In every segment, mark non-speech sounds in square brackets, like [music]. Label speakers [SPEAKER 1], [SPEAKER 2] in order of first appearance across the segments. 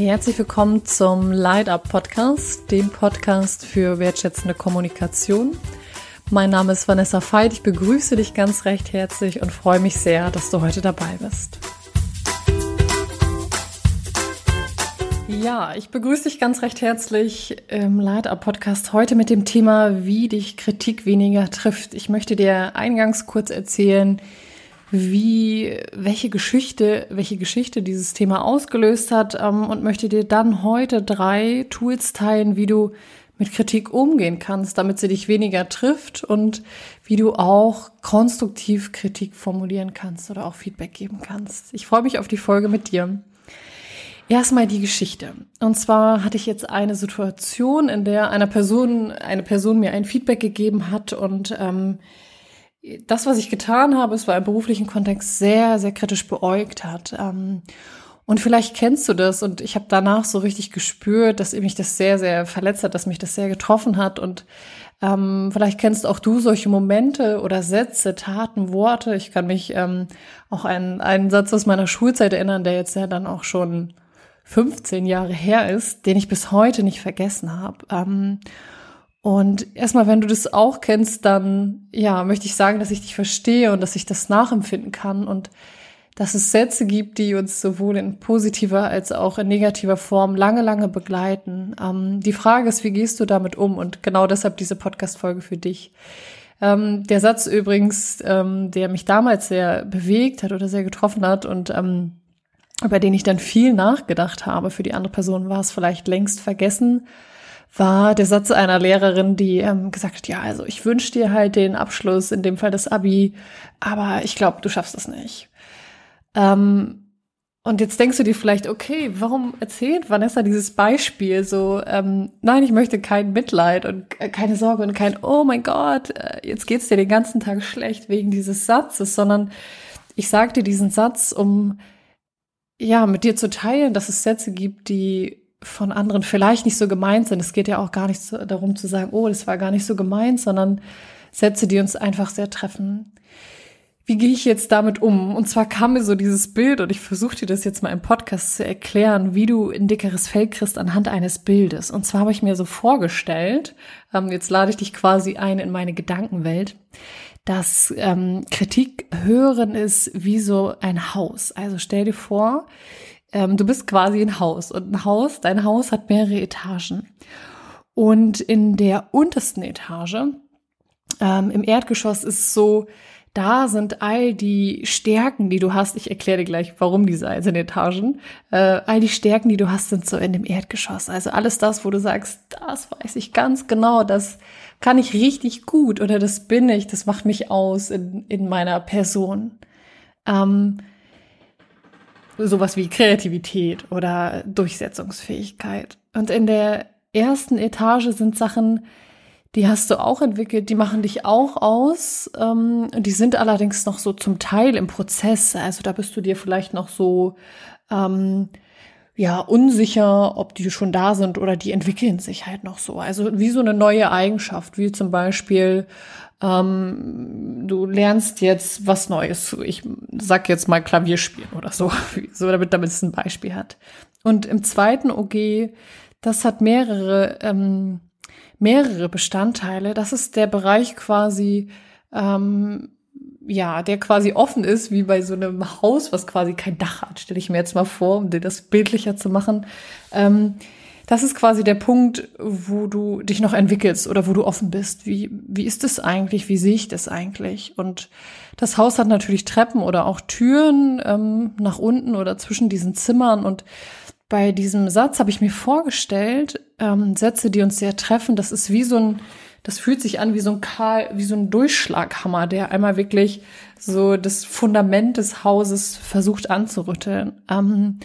[SPEAKER 1] Herzlich willkommen zum Light Up Podcast, dem Podcast für wertschätzende Kommunikation. Mein Name ist Vanessa Veit. Ich begrüße dich ganz recht herzlich und freue mich sehr, dass du heute dabei bist. Ja, ich begrüße dich ganz recht herzlich im Light Up Podcast heute mit dem Thema, wie dich Kritik weniger trifft. Ich möchte dir eingangs kurz erzählen, wie, welche Geschichte, welche Geschichte dieses Thema ausgelöst hat ähm, und möchte dir dann heute drei Tools teilen, wie du mit Kritik umgehen kannst, damit sie dich weniger trifft und wie du auch konstruktiv Kritik formulieren kannst oder auch Feedback geben kannst. Ich freue mich auf die Folge mit dir. Erstmal die Geschichte. Und zwar hatte ich jetzt eine Situation, in der einer Person, eine Person mir ein Feedback gegeben hat und ähm, das, was ich getan habe, es war im beruflichen Kontext sehr, sehr kritisch beäugt hat. Ähm, und vielleicht kennst du das und ich habe danach so richtig gespürt, dass mich das sehr, sehr verletzt hat, dass mich das sehr getroffen hat und ähm, vielleicht kennst auch du solche Momente oder Sätze, Taten, Worte. Ich kann mich ähm, auch an einen Satz aus meiner Schulzeit erinnern, der jetzt ja dann auch schon 15 Jahre her ist, den ich bis heute nicht vergessen habe. Ähm, und erstmal, wenn du das auch kennst, dann ja, möchte ich sagen, dass ich dich verstehe und dass ich das nachempfinden kann und dass es Sätze gibt, die uns sowohl in positiver als auch in negativer Form lange, lange begleiten. Ähm, die Frage ist, wie gehst du damit um? Und genau deshalb diese Podcast-Folge für dich. Ähm, der Satz übrigens, ähm, der mich damals sehr bewegt hat oder sehr getroffen hat und ähm, über den ich dann viel nachgedacht habe für die andere Person, war es vielleicht längst vergessen war der Satz einer Lehrerin, die ähm, gesagt hat, ja, also ich wünsche dir halt den Abschluss, in dem Fall das Abi, aber ich glaube, du schaffst es nicht. Ähm, und jetzt denkst du dir vielleicht, okay, warum erzählt Vanessa dieses Beispiel so, ähm, nein, ich möchte kein Mitleid und äh, keine Sorge und kein, oh mein Gott, äh, jetzt geht's dir den ganzen Tag schlecht wegen dieses Satzes, sondern ich sag dir diesen Satz, um ja, mit dir zu teilen, dass es Sätze gibt, die von anderen vielleicht nicht so gemeint sind. Es geht ja auch gar nicht so darum zu sagen, oh, das war gar nicht so gemeint, sondern Sätze, die uns einfach sehr treffen. Wie gehe ich jetzt damit um? Und zwar kam mir so dieses Bild und ich versuche dir das jetzt mal im Podcast zu erklären, wie du ein dickeres Fell kriegst anhand eines Bildes. Und zwar habe ich mir so vorgestellt, ähm, jetzt lade ich dich quasi ein in meine Gedankenwelt, dass ähm, Kritik hören ist wie so ein Haus. Also stell dir vor, ähm, du bist quasi ein Haus und ein Haus, dein Haus hat mehrere Etagen. Und in der untersten Etage, ähm, im Erdgeschoss ist so, da sind all die Stärken, die du hast. Ich erkläre dir gleich, warum diese einzelnen Etagen. Äh, all die Stärken, die du hast, sind so in dem Erdgeschoss. Also alles das, wo du sagst, das weiß ich ganz genau, das kann ich richtig gut oder das bin ich, das macht mich aus in, in meiner Person. Ähm, sowas wie Kreativität oder Durchsetzungsfähigkeit. Und in der ersten Etage sind Sachen, die hast du auch entwickelt, die machen dich auch aus. Ähm, die sind allerdings noch so zum Teil im Prozess. Also da bist du dir vielleicht noch so ähm, ja unsicher, ob die schon da sind oder die entwickeln sich halt noch so. Also wie so eine neue Eigenschaft, wie zum Beispiel ähm, du lernst jetzt was Neues. Ich sag jetzt mal Klavier spielen oder so, [laughs] so damit, damit es ein Beispiel hat. Und im zweiten OG, das hat mehrere, ähm, mehrere Bestandteile. Das ist der Bereich quasi, ähm, ja, der quasi offen ist, wie bei so einem Haus, was quasi kein Dach hat, stelle ich mir jetzt mal vor, um dir das bildlicher zu machen. Ähm, das ist quasi der Punkt, wo du dich noch entwickelst oder wo du offen bist. Wie, wie ist es eigentlich? Wie sehe ich das eigentlich? Und das Haus hat natürlich Treppen oder auch Türen ähm, nach unten oder zwischen diesen Zimmern. Und bei diesem Satz habe ich mir vorgestellt, ähm, Sätze, die uns sehr treffen, das ist wie so ein, das fühlt sich an wie so ein Karl, wie so ein Durchschlaghammer, der einmal wirklich so das Fundament des Hauses versucht anzurütteln. Ähm,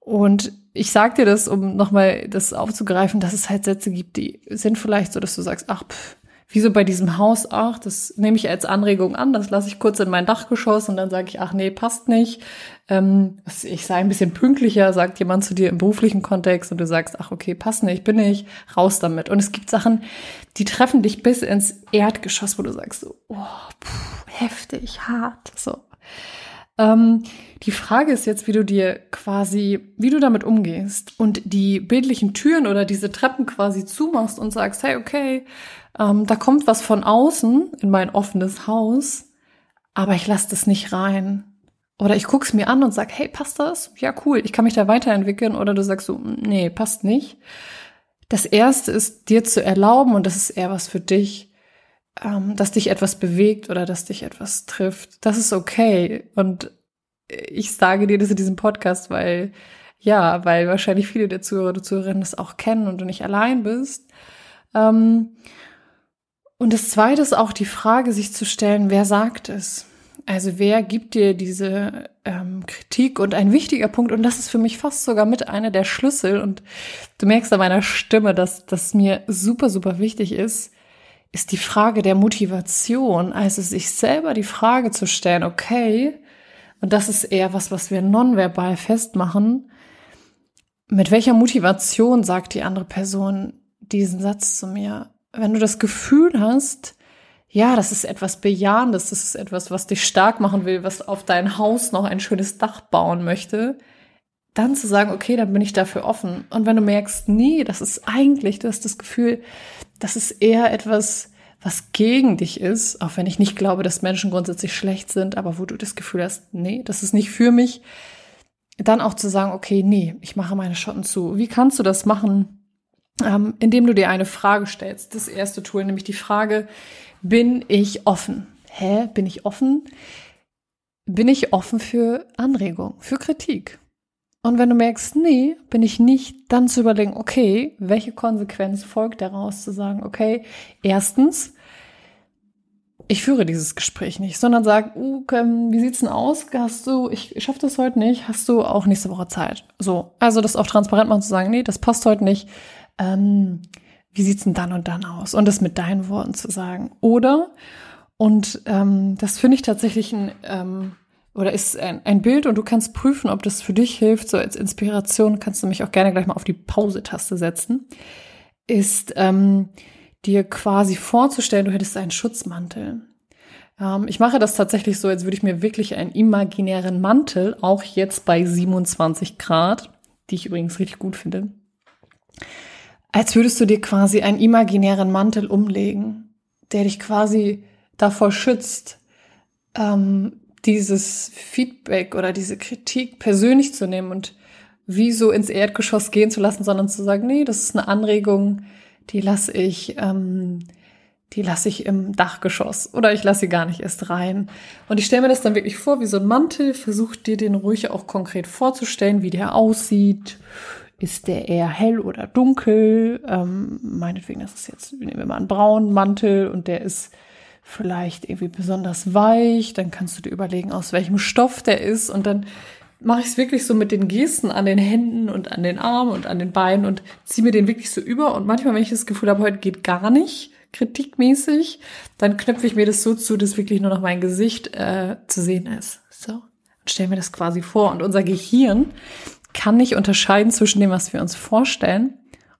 [SPEAKER 1] und ich sag dir das, um nochmal das aufzugreifen, dass es halt Sätze gibt, die sind vielleicht so, dass du sagst, ach, pff, wieso bei diesem Haus, ach, das nehme ich als Anregung an, das lasse ich kurz in mein Dachgeschoss und dann sage ich, ach nee, passt nicht. Ähm, ich sei ein bisschen pünktlicher, sagt jemand zu dir im beruflichen Kontext und du sagst, ach okay, passt nicht, bin ich, raus damit. Und es gibt Sachen, die treffen dich bis ins Erdgeschoss, wo du sagst, so, oh, pff, heftig, hart, so. Ähm, die Frage ist jetzt, wie du dir quasi, wie du damit umgehst und die bildlichen Türen oder diese Treppen quasi zumachst und sagst, hey, okay, ähm, da kommt was von außen in mein offenes Haus, aber ich lasse das nicht rein. Oder ich guck's mir an und sag, hey, passt das? Ja, cool, ich kann mich da weiterentwickeln. Oder du sagst so, nee, passt nicht. Das erste ist, dir zu erlauben, und das ist eher was für dich, ähm, dass dich etwas bewegt oder dass dich etwas trifft. Das ist okay. Und ich sage dir das in diesem Podcast, weil, ja, weil wahrscheinlich viele der Zuhörer oder Zuhörerinnen das auch kennen und du nicht allein bist. Ähm, und das zweite ist auch die Frage, sich zu stellen, wer sagt es? Also wer gibt dir diese ähm, Kritik? Und ein wichtiger Punkt, und das ist für mich fast sogar mit einer der Schlüssel, und du merkst an meiner Stimme, dass das mir super, super wichtig ist, ist die Frage der Motivation. Also sich selber die Frage zu stellen, okay, und das ist eher was, was wir nonverbal festmachen, mit welcher Motivation sagt die andere Person diesen Satz zu mir? Wenn du das Gefühl hast, ja, das ist etwas Bejahendes, das ist etwas, was dich stark machen will, was auf dein Haus noch ein schönes Dach bauen möchte, dann zu sagen, okay, dann bin ich dafür offen. Und wenn du merkst, nee, das ist eigentlich, du hast das Gefühl, das ist eher etwas, was gegen dich ist, auch wenn ich nicht glaube, dass Menschen grundsätzlich schlecht sind, aber wo du das Gefühl hast, nee, das ist nicht für mich, dann auch zu sagen, okay, nee, ich mache meine Schotten zu. Wie kannst du das machen? Ähm, indem du dir eine Frage stellst. Das erste Tool, nämlich die Frage, bin ich offen? Hä? Bin ich offen? Bin ich offen für Anregung, für Kritik? Und wenn du merkst, nee, bin ich nicht, dann zu überlegen, okay, welche Konsequenz folgt daraus, zu sagen, okay, erstens, ich führe dieses Gespräch nicht, sondern sag, uh, wie sieht's denn aus? Hast du, ich schaff das heute nicht, hast du auch nächste Woche Zeit? So, also das auch transparent machen, zu sagen, nee, das passt heute nicht. Ähm, wie sieht's denn dann und dann aus? Und das mit deinen Worten zu sagen. Oder, und ähm, das finde ich tatsächlich ein, ähm, oder ist ein, ein Bild und du kannst prüfen, ob das für dich hilft, so als Inspiration, kannst du mich auch gerne gleich mal auf die Pause-Taste setzen, ist ähm, dir quasi vorzustellen, du hättest einen Schutzmantel. Ähm, ich mache das tatsächlich so, als würde ich mir wirklich einen imaginären Mantel, auch jetzt bei 27 Grad, die ich übrigens richtig gut finde, als würdest du dir quasi einen imaginären Mantel umlegen, der dich quasi davor schützt, ähm, dieses Feedback oder diese Kritik persönlich zu nehmen und wie so ins Erdgeschoss gehen zu lassen, sondern zu sagen, nee, das ist eine Anregung, die lasse ich, ähm, die lasse ich im Dachgeschoss oder ich lasse sie gar nicht erst rein. Und ich stelle mir das dann wirklich vor, wie so ein Mantel, versuche dir den ruhig auch konkret vorzustellen, wie der aussieht, ist der eher hell oder dunkel? Ähm, meinetwegen, das ist jetzt, nehmen wir mal einen braunen Mantel und der ist vielleicht irgendwie besonders weich. Dann kannst du dir überlegen, aus welchem Stoff der ist. Und dann mache ich es wirklich so mit den Gesten an den Händen und an den Armen und an den Beinen und ziehe mir den wirklich so über. Und manchmal, wenn ich das Gefühl habe, heute geht gar nicht, kritikmäßig, dann knöpfe ich mir das so zu, dass wirklich nur noch mein Gesicht äh, zu sehen ist. So. Und stelle mir das quasi vor. Und unser Gehirn kann nicht unterscheiden zwischen dem, was wir uns vorstellen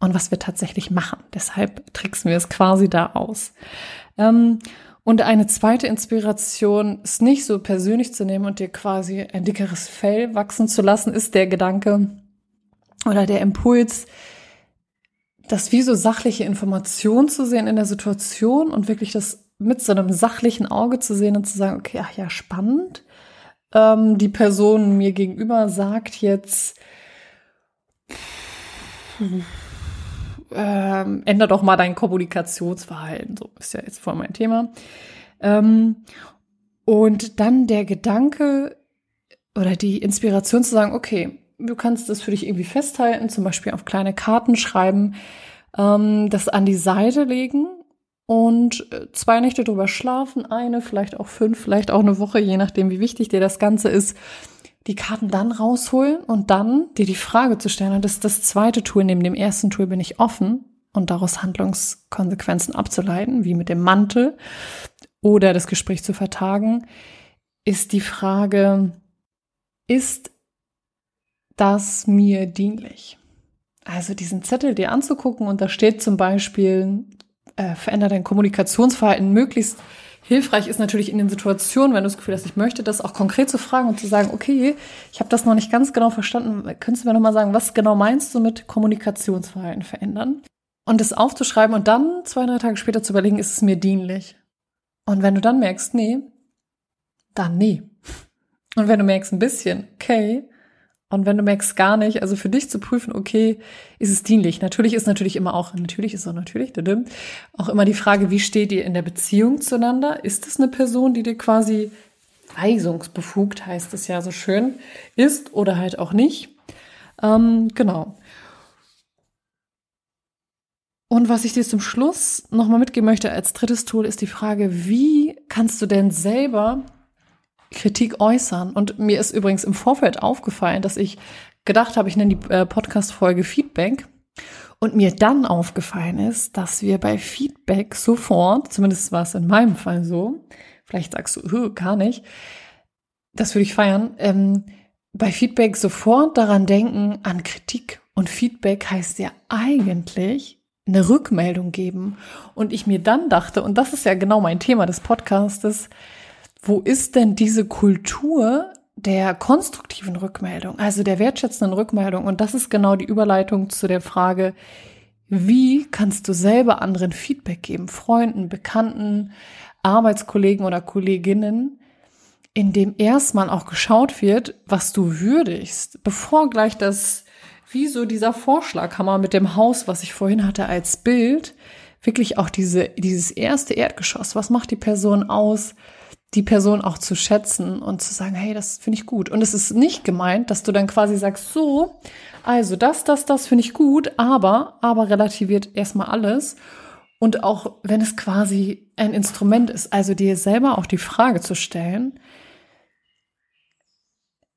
[SPEAKER 1] und was wir tatsächlich machen. Deshalb tricksen wir es quasi da aus. Ähm, und eine zweite Inspiration, es nicht so persönlich zu nehmen und dir quasi ein dickeres Fell wachsen zu lassen, ist der Gedanke oder der Impuls, das wie so sachliche Information zu sehen in der Situation und wirklich das mit so einem sachlichen Auge zu sehen und zu sagen, okay, ach ja, spannend. Ähm, die Person mir gegenüber sagt jetzt, ähm, ändere doch mal dein Kommunikationsverhalten. So ist ja jetzt voll mein Thema. Ähm, und dann der Gedanke oder die Inspiration zu sagen, okay, du kannst das für dich irgendwie festhalten, zum Beispiel auf kleine Karten schreiben, ähm, das an die Seite legen und äh, zwei Nächte drüber schlafen, eine, vielleicht auch fünf, vielleicht auch eine Woche, je nachdem, wie wichtig dir das Ganze ist die Karten dann rausholen und dann dir die Frage zu stellen, und das ist das zweite Tool, neben dem ersten Tool bin ich offen und daraus Handlungskonsequenzen abzuleiten, wie mit dem Mantel oder das Gespräch zu vertagen, ist die Frage, ist das mir dienlich? Also diesen Zettel dir anzugucken und da steht zum Beispiel, äh, verändere dein Kommunikationsverhalten möglichst Hilfreich ist natürlich in den Situationen, wenn du das Gefühl hast, ich möchte das auch konkret zu fragen und zu sagen, okay, ich habe das noch nicht ganz genau verstanden. Könntest du mir nochmal sagen, was genau meinst du mit Kommunikationsverhalten verändern? Und das aufzuschreiben und dann zwei, drei Tage später zu überlegen, ist es mir dienlich? Und wenn du dann merkst, nee, dann nee. Und wenn du merkst ein bisschen, okay, und wenn du merkst gar nicht, also für dich zu prüfen, okay, ist es dienlich? Natürlich ist natürlich immer auch, natürlich ist auch natürlich, auch immer die Frage, wie steht ihr in der Beziehung zueinander? Ist es eine Person, die dir quasi weisungsbefugt, heißt es ja so schön, ist oder halt auch nicht? Ähm, genau. Und was ich dir zum Schluss nochmal mitgeben möchte als drittes Tool, ist die Frage, wie kannst du denn selber Kritik äußern. Und mir ist übrigens im Vorfeld aufgefallen, dass ich gedacht habe, ich nenne die äh, Podcast-Folge Feedback. Und mir dann aufgefallen ist, dass wir bei Feedback sofort, zumindest war es in meinem Fall so, vielleicht sagst du, gar nicht, das würde ich feiern, ähm, bei Feedback sofort daran denken an Kritik. Und Feedback heißt ja eigentlich eine Rückmeldung geben. Und ich mir dann dachte, und das ist ja genau mein Thema des Podcastes, wo ist denn diese Kultur der konstruktiven Rückmeldung, also der wertschätzenden Rückmeldung? Und das ist genau die Überleitung zu der Frage, wie kannst du selber anderen Feedback geben, Freunden, Bekannten, Arbeitskollegen oder Kolleginnen, indem erstmal auch geschaut wird, was du würdigst, bevor gleich das, wie so dieser Vorschlaghammer mit dem Haus, was ich vorhin hatte als Bild, wirklich auch diese, dieses erste Erdgeschoss, was macht die Person aus? Die Person auch zu schätzen und zu sagen, hey, das finde ich gut. Und es ist nicht gemeint, dass du dann quasi sagst, so, also das, das, das finde ich gut, aber, aber relativiert erstmal alles. Und auch wenn es quasi ein Instrument ist, also dir selber auch die Frage zu stellen,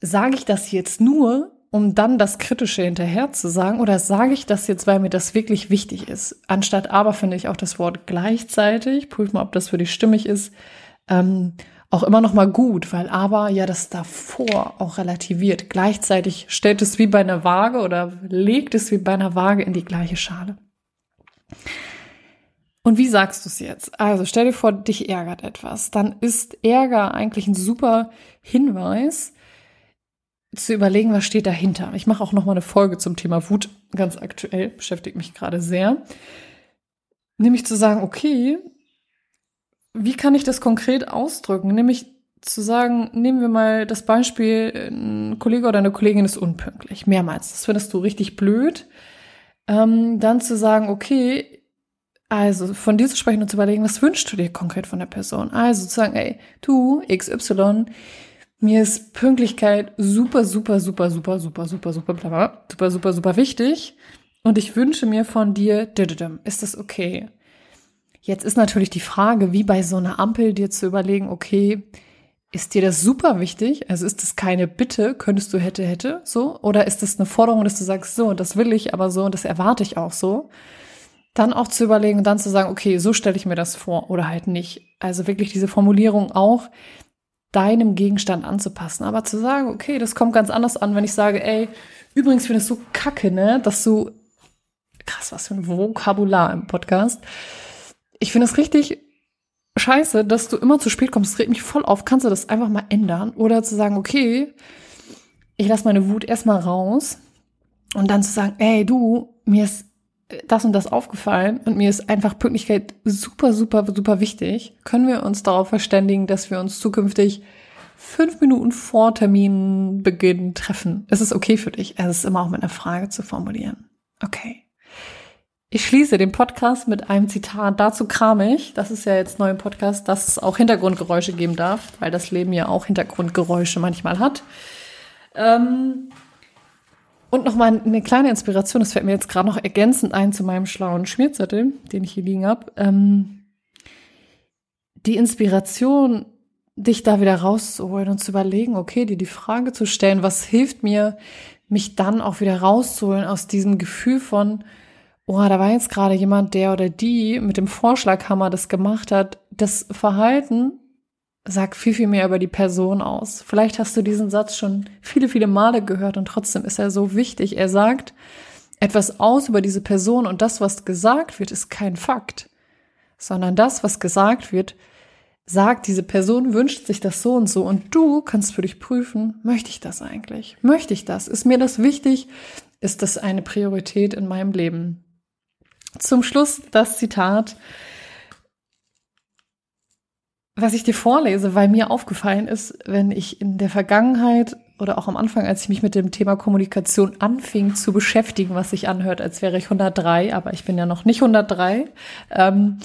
[SPEAKER 1] sage ich das jetzt nur, um dann das Kritische hinterher zu sagen, oder sage ich das jetzt, weil mir das wirklich wichtig ist? Anstatt aber finde ich auch das Wort gleichzeitig, prüf mal, ob das für dich stimmig ist, ähm, auch immer noch mal gut, weil aber ja das davor auch relativiert. Gleichzeitig stellt es wie bei einer Waage oder legt es wie bei einer Waage in die gleiche Schale. Und wie sagst du es jetzt? Also stell dir vor, dich ärgert etwas. Dann ist Ärger eigentlich ein super Hinweis, zu überlegen, was steht dahinter. Ich mache auch noch mal eine Folge zum Thema Wut, ganz aktuell, beschäftigt mich gerade sehr. Nämlich zu sagen, okay, wie kann ich das konkret ausdrücken? Nämlich zu sagen, nehmen wir mal das Beispiel, ein Kollege oder eine Kollegin ist unpünktlich, mehrmals. Das findest du richtig blöd. Ähm, dann zu sagen, okay, also von dir zu sprechen und zu überlegen, was wünschst du dir konkret von der Person? Also zu sagen, ey, du, XY, mir ist Pünktlichkeit super, super, super, super, super, super, super, super, super, super, super wichtig. Und ich wünsche mir von dir, ist das okay? Jetzt ist natürlich die Frage, wie bei so einer Ampel dir zu überlegen, okay, ist dir das super wichtig? Also ist das keine Bitte, könntest du hätte, hätte, so? Oder ist das eine Forderung, dass du sagst, so, das will ich aber so und das erwarte ich auch so? Dann auch zu überlegen und dann zu sagen, okay, so stelle ich mir das vor oder halt nicht. Also wirklich diese Formulierung auch deinem Gegenstand anzupassen. Aber zu sagen, okay, das kommt ganz anders an, wenn ich sage, ey, übrigens finde ich so kacke, ne, dass du, krass, was für ein Vokabular im Podcast, ich finde es richtig scheiße, dass du immer zu spät kommst. Das regt mich voll auf. Kannst du das einfach mal ändern? Oder zu sagen, okay, ich lasse meine Wut erstmal raus und dann zu sagen, ey, du, mir ist das und das aufgefallen und mir ist einfach Pünktlichkeit super, super, super wichtig. Können wir uns darauf verständigen, dass wir uns zukünftig fünf Minuten vor Terminbeginn treffen? Ist es okay für dich? Es ist immer auch mit einer Frage zu formulieren. Okay. Ich schließe den Podcast mit einem Zitat. Dazu kram ich, das ist ja jetzt neu im Podcast, dass es auch Hintergrundgeräusche geben darf, weil das Leben ja auch Hintergrundgeräusche manchmal hat. Ähm und nochmal eine kleine Inspiration, das fällt mir jetzt gerade noch ergänzend ein zu meinem schlauen Schmierzettel, den ich hier liegen habe. Ähm die Inspiration, dich da wieder rauszuholen und zu überlegen, okay, dir die Frage zu stellen, was hilft mir, mich dann auch wieder rauszuholen aus diesem Gefühl von, oh, da war jetzt gerade jemand, der oder die mit dem Vorschlaghammer das gemacht hat. Das Verhalten sagt viel, viel mehr über die Person aus. Vielleicht hast du diesen Satz schon viele, viele Male gehört und trotzdem ist er so wichtig. Er sagt etwas aus über diese Person und das, was gesagt wird, ist kein Fakt, sondern das, was gesagt wird, sagt, diese Person wünscht sich das so und so und du kannst für dich prüfen, möchte ich das eigentlich? Möchte ich das? Ist mir das wichtig? Ist das eine Priorität in meinem Leben? Zum Schluss das Zitat, was ich dir vorlese, weil mir aufgefallen ist, wenn ich in der Vergangenheit oder auch am Anfang, als ich mich mit dem Thema Kommunikation anfing zu beschäftigen, was sich anhört, als wäre ich 103, aber ich bin ja noch nicht 103, ähm,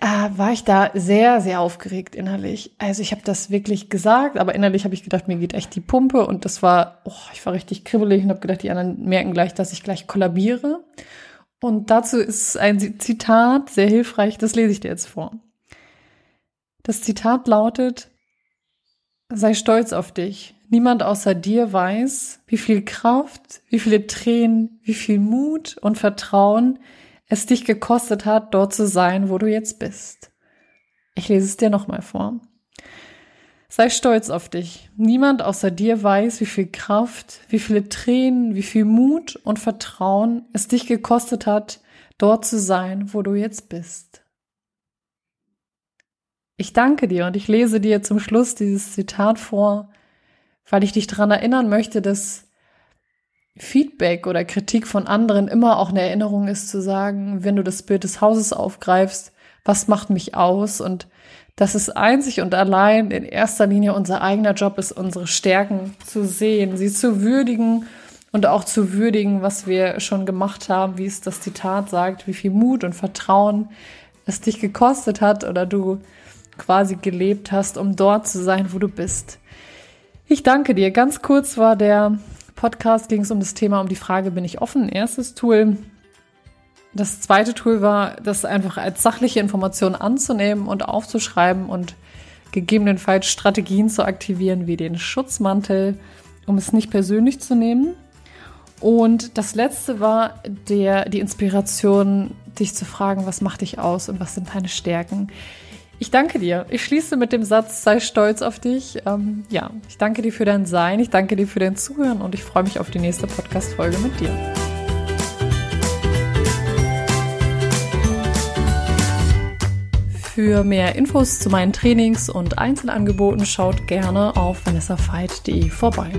[SPEAKER 1] äh, war ich da sehr, sehr aufgeregt innerlich. Also ich habe das wirklich gesagt, aber innerlich habe ich gedacht, mir geht echt die Pumpe und das war, oh, ich war richtig kribbelig und habe gedacht, die anderen merken gleich, dass ich gleich kollabiere. Und dazu ist ein Zitat sehr hilfreich, das lese ich dir jetzt vor. Das Zitat lautet, sei stolz auf dich. Niemand außer dir weiß, wie viel Kraft, wie viele Tränen, wie viel Mut und Vertrauen es dich gekostet hat, dort zu sein, wo du jetzt bist. Ich lese es dir nochmal vor. Sei stolz auf dich. Niemand außer dir weiß, wie viel Kraft, wie viele Tränen, wie viel Mut und Vertrauen es dich gekostet hat, dort zu sein, wo du jetzt bist. Ich danke dir und ich lese dir zum Schluss dieses Zitat vor, weil ich dich daran erinnern möchte, dass Feedback oder Kritik von anderen immer auch eine Erinnerung ist zu sagen, wenn du das Bild des Hauses aufgreifst, was macht mich aus und dass es einzig und allein in erster Linie unser eigener Job ist, unsere Stärken zu sehen, sie zu würdigen und auch zu würdigen, was wir schon gemacht haben, wie es das Zitat sagt, wie viel Mut und Vertrauen es dich gekostet hat oder du quasi gelebt hast, um dort zu sein, wo du bist. Ich danke dir. Ganz kurz war der Podcast, ging es um das Thema, um die Frage, bin ich offen? Erstes Tool. Das zweite Tool war, das einfach als sachliche Information anzunehmen und aufzuschreiben und gegebenenfalls Strategien zu aktivieren, wie den Schutzmantel, um es nicht persönlich zu nehmen. Und das letzte war der, die Inspiration, dich zu fragen, was macht dich aus und was sind deine Stärken. Ich danke dir. Ich schließe mit dem Satz, sei stolz auf dich. Ähm, ja, ich danke dir für dein Sein, ich danke dir für dein Zuhören und ich freue mich auf die nächste Podcast-Folge mit dir. Für mehr Infos zu meinen Trainings und Einzelangeboten schaut gerne auf vanessafeit.de vorbei.